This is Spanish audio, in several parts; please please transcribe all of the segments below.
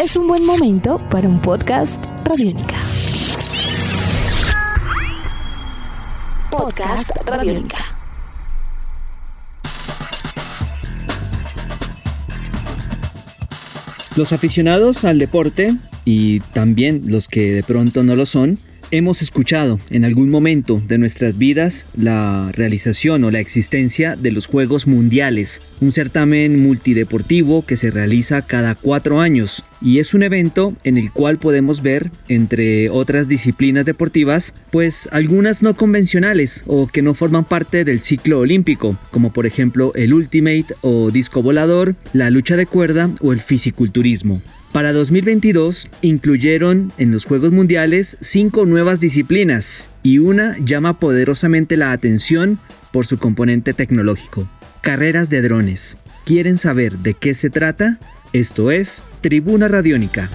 es un buen momento para un podcast Radiónica. Podcast Radiónica. Los aficionados al deporte y también los que de pronto no lo son, Hemos escuchado en algún momento de nuestras vidas la realización o la existencia de los Juegos Mundiales, un certamen multideportivo que se realiza cada cuatro años y es un evento en el cual podemos ver, entre otras disciplinas deportivas, pues algunas no convencionales o que no forman parte del ciclo olímpico, como por ejemplo el Ultimate o disco volador, la lucha de cuerda o el fisiculturismo. Para 2022 incluyeron en los Juegos Mundiales cinco nuevas disciplinas y una llama poderosamente la atención por su componente tecnológico. Carreras de drones. ¿Quieren saber de qué se trata? Esto es Tribuna Radiónica.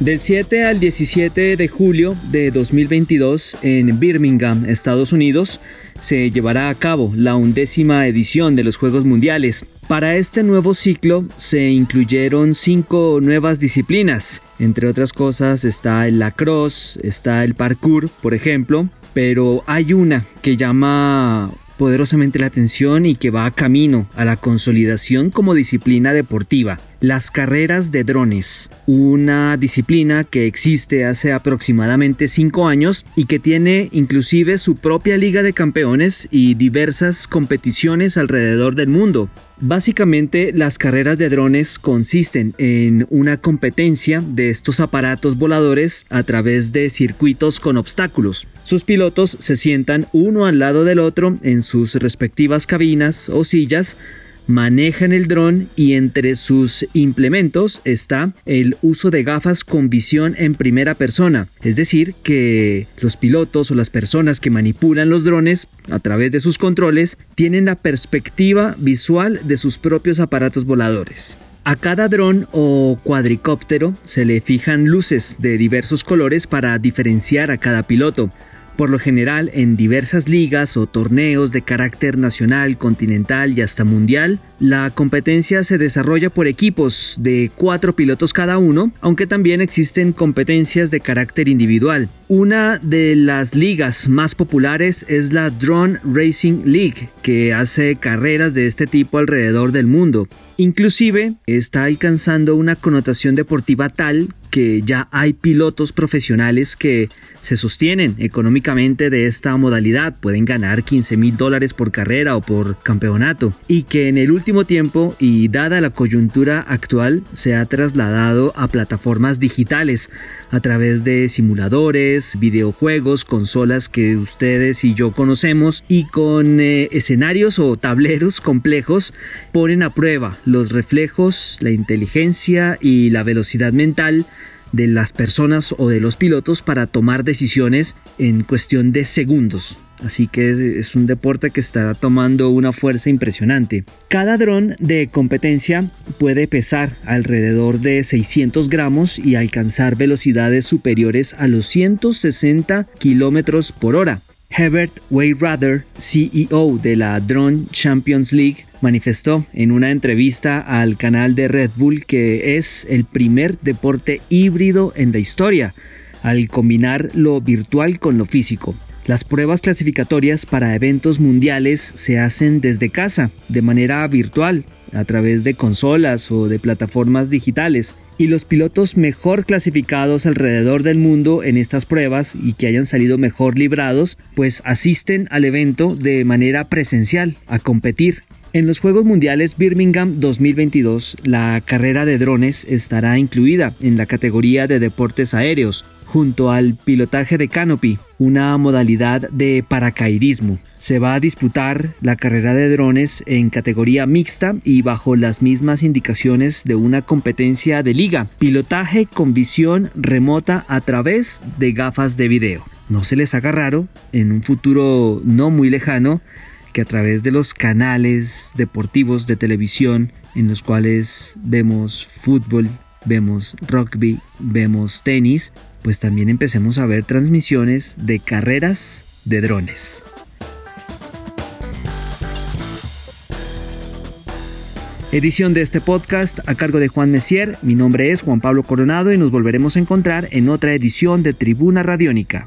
Del 7 al 17 de julio de 2022 en Birmingham, Estados Unidos, se llevará a cabo la undécima edición de los Juegos Mundiales. Para este nuevo ciclo se incluyeron cinco nuevas disciplinas. Entre otras cosas está el lacrosse, está el parkour, por ejemplo, pero hay una que llama poderosamente la atención y que va camino a la consolidación como disciplina deportiva. Las carreras de drones, una disciplina que existe hace aproximadamente 5 años y que tiene inclusive su propia liga de campeones y diversas competiciones alrededor del mundo. Básicamente las carreras de drones consisten en una competencia de estos aparatos voladores a través de circuitos con obstáculos. Sus pilotos se sientan uno al lado del otro en sus respectivas cabinas o sillas manejan el dron y entre sus implementos está el uso de gafas con visión en primera persona. Es decir, que los pilotos o las personas que manipulan los drones a través de sus controles tienen la perspectiva visual de sus propios aparatos voladores. A cada dron o cuadricóptero se le fijan luces de diversos colores para diferenciar a cada piloto. Por lo general, en diversas ligas o torneos de carácter nacional, continental y hasta mundial, la competencia se desarrolla por equipos de cuatro pilotos cada uno, aunque también existen competencias de carácter individual. Una de las ligas más populares es la Drone Racing League, que hace carreras de este tipo alrededor del mundo. Inclusive está alcanzando una connotación deportiva tal que ya hay pilotos profesionales que se sostienen económicamente de esta modalidad, pueden ganar 15 mil dólares por carrera o por campeonato, y que en el último tiempo y dada la coyuntura actual se ha trasladado a plataformas digitales a través de simuladores, videojuegos, consolas que ustedes y yo conocemos y con eh, escenarios o tableros complejos ponen a prueba los reflejos, la inteligencia y la velocidad mental de las personas o de los pilotos para tomar decisiones en cuestión de segundos. Así que es un deporte que está tomando una fuerza impresionante. Cada dron de competencia puede pesar alrededor de 600 gramos y alcanzar velocidades superiores a los 160 kilómetros por hora. Herbert Wayrather, CEO de la Drone Champions League, manifestó en una entrevista al canal de Red Bull que es el primer deporte híbrido en la historia, al combinar lo virtual con lo físico. Las pruebas clasificatorias para eventos mundiales se hacen desde casa, de manera virtual, a través de consolas o de plataformas digitales y los pilotos mejor clasificados alrededor del mundo en estas pruebas y que hayan salido mejor librados, pues asisten al evento de manera presencial a competir. En los Juegos Mundiales Birmingham 2022, la carrera de drones estará incluida en la categoría de deportes aéreos, junto al pilotaje de canopy, una modalidad de paracaidismo. Se va a disputar la carrera de drones en categoría mixta y bajo las mismas indicaciones de una competencia de liga, pilotaje con visión remota a través de gafas de video. No se les haga raro, en un futuro no muy lejano, que a través de los canales deportivos de televisión en los cuales vemos fútbol, vemos rugby, vemos tenis, pues también empecemos a ver transmisiones de carreras de drones. Edición de este podcast a cargo de Juan Messier. Mi nombre es Juan Pablo Coronado y nos volveremos a encontrar en otra edición de Tribuna Radiónica.